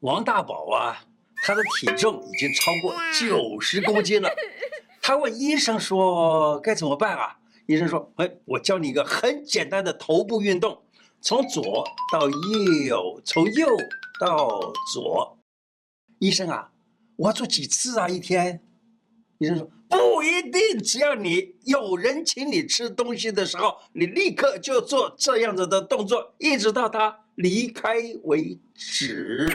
王大宝啊，他的体重已经超过九十公斤了。他问医生说该怎么办啊？医生说：哎，我教你一个很简单的头部运动，从左到右，从右到左。医生啊，我要做几次啊？一天？医生说不一定，只要你有人请你吃东西的时候，你立刻就做这样子的动作，一直到他离开为止。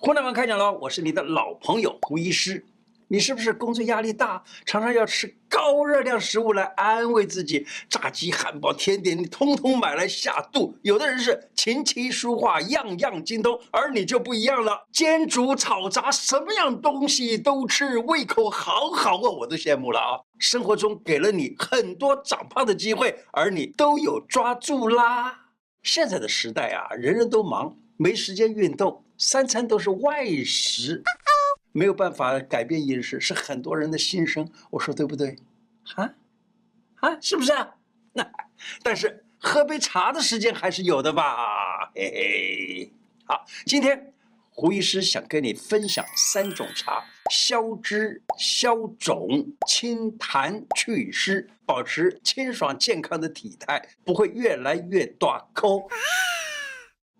胡乃文开讲了，我是你的老朋友胡医师。你是不是工作压力大，常常要吃高热量食物来安慰自己？炸鸡、汉堡、甜点，你通通买来下肚。有的人是琴棋书画样样精通，而你就不一样了，煎煮炒炸什么样东西都吃，胃口好好哦，我都羡慕了啊！生活中给了你很多长胖的机会，而你都有抓住啦。现在的时代啊，人人都忙，没时间运动，三餐都是外食。没有办法改变饮食，是很多人的心声。我说对不对？啊啊，是不是啊？那但是喝杯茶的时间还是有的吧？嘿嘿。好，今天胡医师想跟你分享三种茶：消脂、消肿、清痰祛湿，保持清爽健康的体态，不会越来越大口。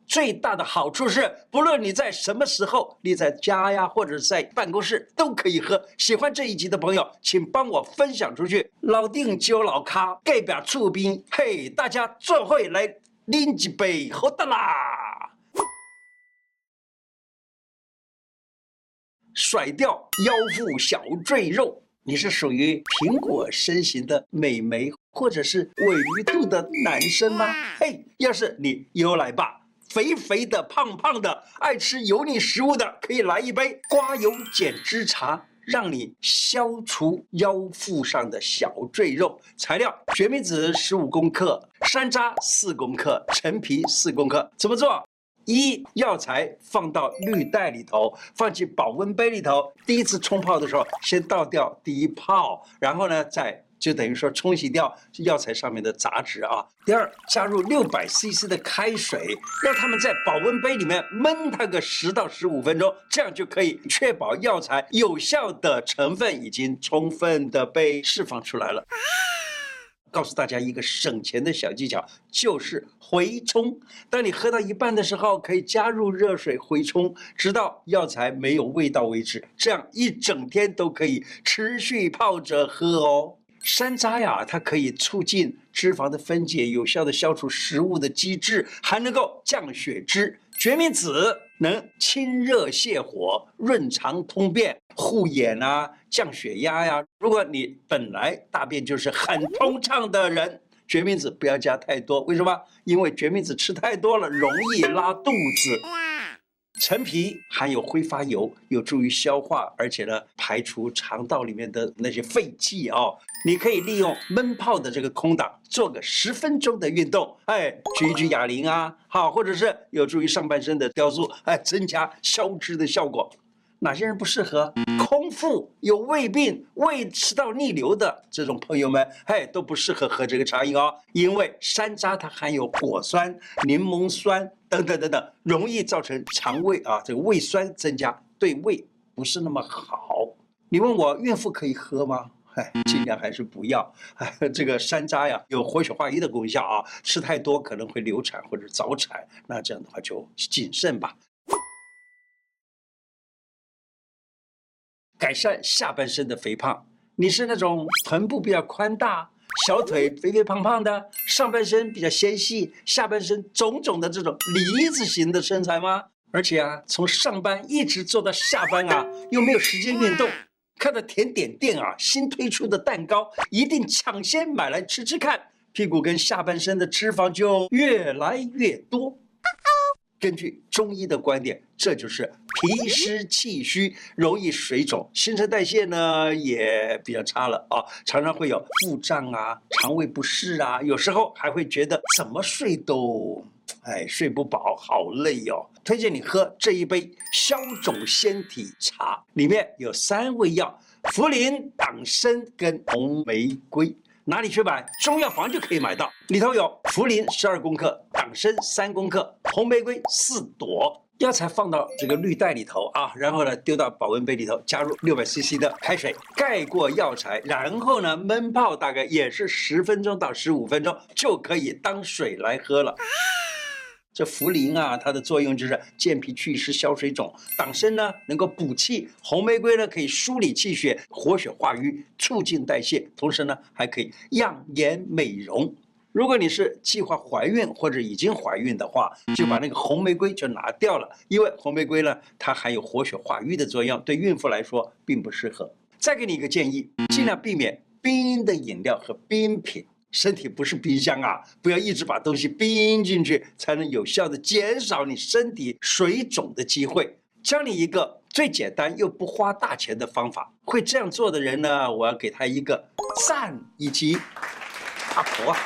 最大的好处是，不论你在什么时候，你在家呀，或者在办公室都可以喝。喜欢这一集的朋友，请帮我分享出去。老丁酒老咖，盖表醋冰，嘿，大家做会来拎几杯，喝的啦！甩掉腰腹小赘肉，你是属于苹果身形的美眉，或者是鮪鱼肚的男生吗？嘿，要是你有来吧。肥肥的、胖胖的、爱吃油腻食物的，可以来一杯刮油减脂茶，让你消除腰腹上的小赘肉。材料：决明子十五公克，山楂四公克，陈皮四公克。怎么做？一、药材放到滤袋里头，放进保温杯里头。第一次冲泡的时候，先倒掉第一泡，然后呢，再。就等于说冲洗掉药材上面的杂质啊。第二，加入六百 CC 的开水，让它们在保温杯里面闷它个十到十五分钟，这样就可以确保药材有效的成分已经充分的被释放出来了。告诉大家一个省钱的小技巧，就是回冲。当你喝到一半的时候，可以加入热水回冲，直到药材没有味道为止。这样一整天都可以持续泡着喝哦。山楂呀，它可以促进脂肪的分解，有效的消除食物的积滞，还能够降血脂。决明子能清热泻火、润肠通便、护眼啊，降血压呀。如果你本来大便就是很通畅的人，决明子不要加太多。为什么？因为决明子吃太多了，容易拉肚子。陈皮含有挥发油，有助于消化，而且呢，排除肠道里面的那些废气哦。你可以利用闷泡的这个空档，做个十分钟的运动，哎，举一举哑铃啊，好，或者是有助于上半身的雕塑，哎，增加消脂的效果。哪些人不适合？空腹有胃病、胃食道逆流的这种朋友们，嘿，都不适合喝这个茶饮哦。因为山楂它含有果酸、柠檬酸等等等等，容易造成肠胃啊这个胃酸增加，对胃不是那么好。你问我孕妇可以喝吗？哎，尽量还是不要。哎，这个山楂呀，有活血化瘀的功效啊，吃太多可能会流产或者早产，那这样的话就谨慎吧。改善下半身的肥胖，你是那种臀部比较宽大、小腿肥肥胖胖的，上半身比较纤细、下半身肿肿的这种梨子型的身材吗？而且啊，从上班一直做到下班啊，又没有时间运动，看到甜点店啊新推出的蛋糕，一定抢先买来吃吃看，屁股跟下半身的脂肪就越来越多。根据中医的观点，这就是脾湿气虚，容易水肿，新陈代谢呢也比较差了啊，常常会有腹胀啊、肠胃不适啊，有时候还会觉得怎么睡都，哎，睡不饱，好累哟、哦。推荐你喝这一杯消肿纤体茶，里面有三味药：茯苓、党参跟红玫瑰。哪里去买？中药房就可以买到，里头有茯苓十二公克，党参三公克，红玫瑰四朵。药材放到这个绿袋里头啊，然后呢丢到保温杯里头，加入六百 CC 的开水，盖过药材，然后呢闷泡，大概也是十分钟到十五分钟就可以当水来喝了。这茯苓啊，它的作用就是健脾祛湿、消水肿；党参呢能够补气；红玫瑰呢可以梳理气血、活血化瘀、促进代谢，同时呢还可以养颜美容。如果你是计划怀孕或者已经怀孕的话，就把那个红玫瑰就拿掉了，因为红玫瑰呢，它含有活血化瘀的作用，对孕妇来说并不适合。再给你一个建议，尽量避免冰的饮料和冰品。身体不是冰箱啊，不要一直把东西冰进去，才能有效的减少你身体水肿的机会。教你一个最简单又不花大钱的方法，会这样做的人呢，我要给他一个赞以及阿婆。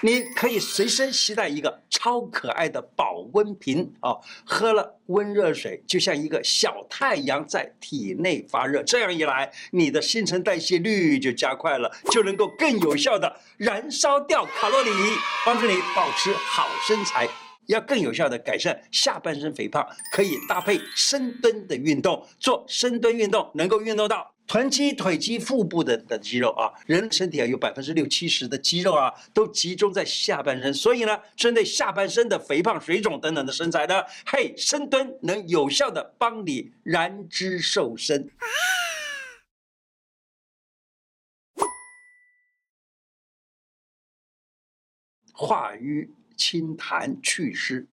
你可以随身携带一个超可爱的保温瓶啊，喝了温热水就像一个小太阳在体内发热，这样一来，你的新陈代谢率就加快了，就能够更有效的燃烧掉卡路里，帮助你保持好身材。要更有效的改善下半身肥胖，可以搭配深蹲的运动，做深蹲运动能够运动到。臀肌、腿肌、腹部的的肌肉啊，人身体啊有百分之六七十的肌肉啊，都集中在下半身，所以呢，针对下半身的肥胖、水肿等等的身材呢，嘿，深蹲能有效的帮你燃脂瘦身，化瘀清痰祛湿。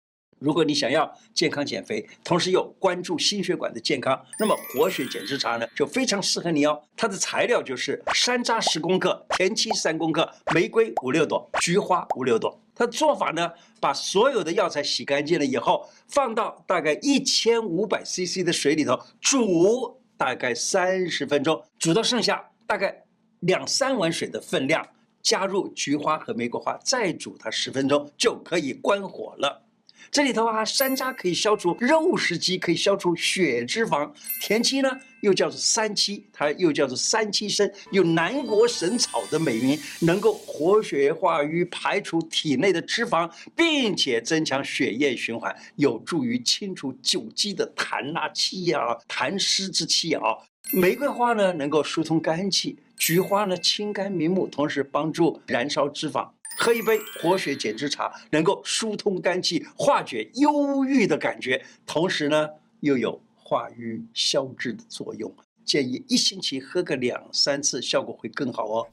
如果你想要健康减肥，同时又关注心血管的健康，那么活血减脂茶呢就非常适合你哦。它的材料就是山楂十公克、田七三公克、玫瑰五六朵、菊花五六朵。它的做法呢，把所有的药材洗干净了以后，放到大概一千五百 CC 的水里头煮，大概三十分钟，煮到剩下大概两三碗水的分量，加入菊花和玫瑰花，再煮它十分钟就可以关火了。这里头啊，山楂可以消除肉食积，可以消除血脂肪；田七呢，又叫做三七，它又叫做三七参，有南国神草的美名，能够活血化瘀，排除体内的脂肪，并且增强血液循环，有助于清除久积的痰啊气啊、痰湿之气啊。玫瑰花呢，能够疏通肝气；菊花呢，清肝明目，同时帮助燃烧脂肪。喝一杯活血减脂茶，能够疏通肝气，化解忧郁的感觉，同时呢又有化瘀消脂的作用。建议一星期喝个两三次，效果会更好哦。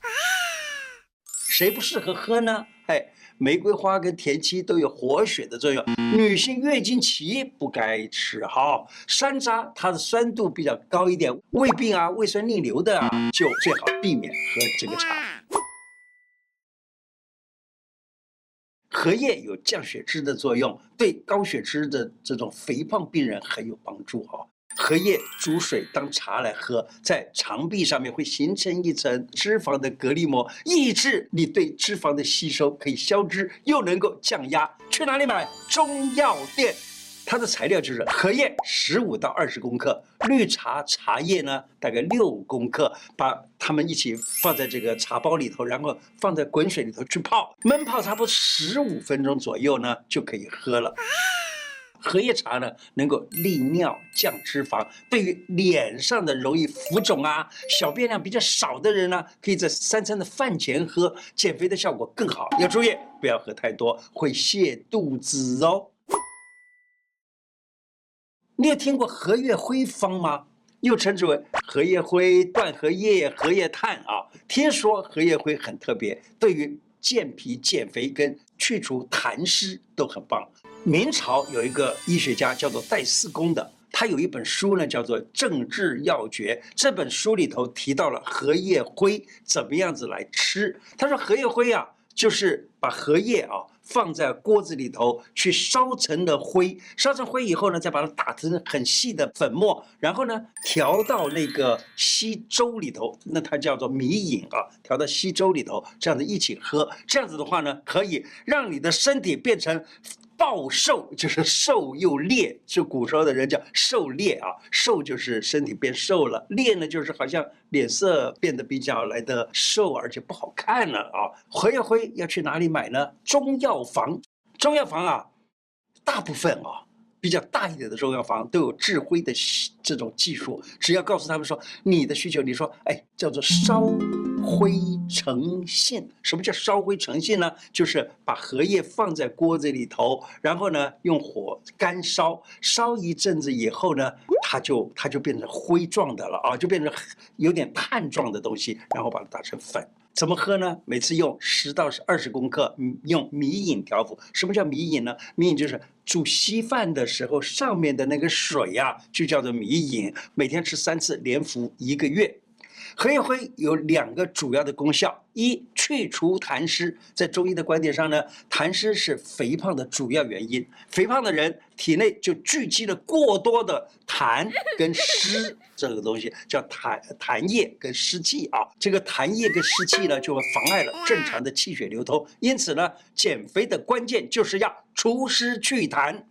谁不适合喝呢？哎，玫瑰花跟田七都有活血的作用，女性月经期不该吃哈。山楂它的酸度比较高一点，胃病啊、胃酸逆流的啊，就最好避免喝这个茶。荷叶有降血脂的作用，对高血脂的这种肥胖病人很有帮助哈。荷叶煮水当茶来喝，在肠壁上面会形成一层脂肪的隔离膜，抑制你对脂肪的吸收，可以消脂又能够降压。去哪里买？中药店。它的材料就是荷叶十五到二十公克，绿茶茶叶呢大概六公克，把它们一起放在这个茶包里头，然后放在滚水里头去泡，闷泡差不多十五分钟左右呢就可以喝了。荷叶茶呢能够利尿降脂肪，对于脸上的容易浮肿啊、小便量比较少的人呢，可以在三餐的饭前喝，减肥的效果更好。要注意不要喝太多，会泻肚子哦。你有听过荷叶灰方吗？又称之为荷叶灰、断荷叶、荷叶炭啊。听说荷叶灰很特别，对于健脾、减肥跟去除痰湿都很棒。明朝有一个医学家叫做戴思恭的，他有一本书呢，叫做《正治要诀》。这本书里头提到了荷叶灰怎么样子来吃。他说荷叶灰啊，就是把荷叶啊。放在锅子里头去烧成的灰，烧成灰以后呢，再把它打成很细的粉末，然后呢调到那个稀粥里头，那它叫做米饮啊，调到稀粥里头，这样子一起喝，这样子的话呢，可以让你的身体变成暴瘦 就是瘦又裂，就古时候的人叫瘦裂啊，瘦就是身体变瘦了，裂呢就是好像脸色变得比较来的瘦，而且不好看了啊。何业辉要去哪里买呢？中药房，中药房啊，大部分啊。比较大一点的中药房都有治灰的这种技术，只要告诉他们说你的需求，你说哎，叫做烧灰成信。什么叫烧灰成信呢？就是把荷叶放在锅子里头，然后呢用火干烧，烧一阵子以后呢，它就它就变成灰状的了啊，就变成有点碳状的东西，然后把它打成粉。怎么喝呢？每次用十到二十公克，用米饮调服。什么叫米饮呢？米饮就是煮稀饭的时候上面的那个水呀、啊，就叫做米饮。每天吃三次，连服一个月。荷叶灰有两个主要的功效：一，去除痰湿。在中医的观点上呢，痰湿是肥胖的主要原因。肥胖的人体内就聚集了过多的痰跟湿，这个东西叫痰痰液跟湿气啊。这个痰液跟湿气呢，就会妨碍了正常的气血流通。因此呢，减肥的关键就是要除湿去痰。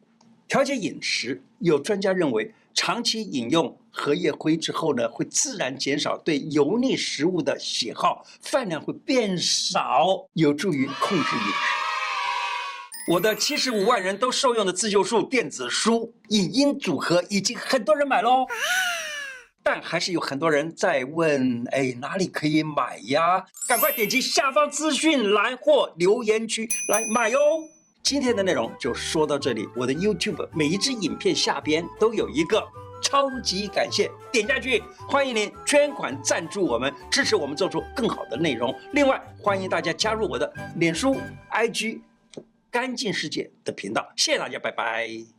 调节饮食，有专家认为，长期饮用荷叶灰之后呢，会自然减少对油腻食物的喜好，饭量会变少，有助于控制饮食。我的七十五万人都受用的自救术电子书影音组合已经很多人买喽，但还是有很多人在问：哎，哪里可以买呀？赶快点击下方资讯栏或留言区来买哟。今天的内容就说到这里。我的 YouTube 每一支影片下边都有一个超级感谢，点下去，欢迎您捐款赞助我们，支持我们做出更好的内容。另外，欢迎大家加入我的脸书、IG 干净世界的频道。谢谢大家，拜拜。